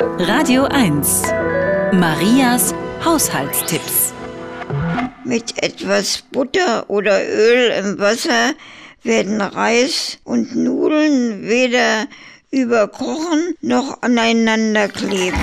Radio 1. Marias Haushaltstipps. Mit etwas Butter oder Öl im Wasser werden Reis und Nudeln weder überkochen noch aneinander kleben.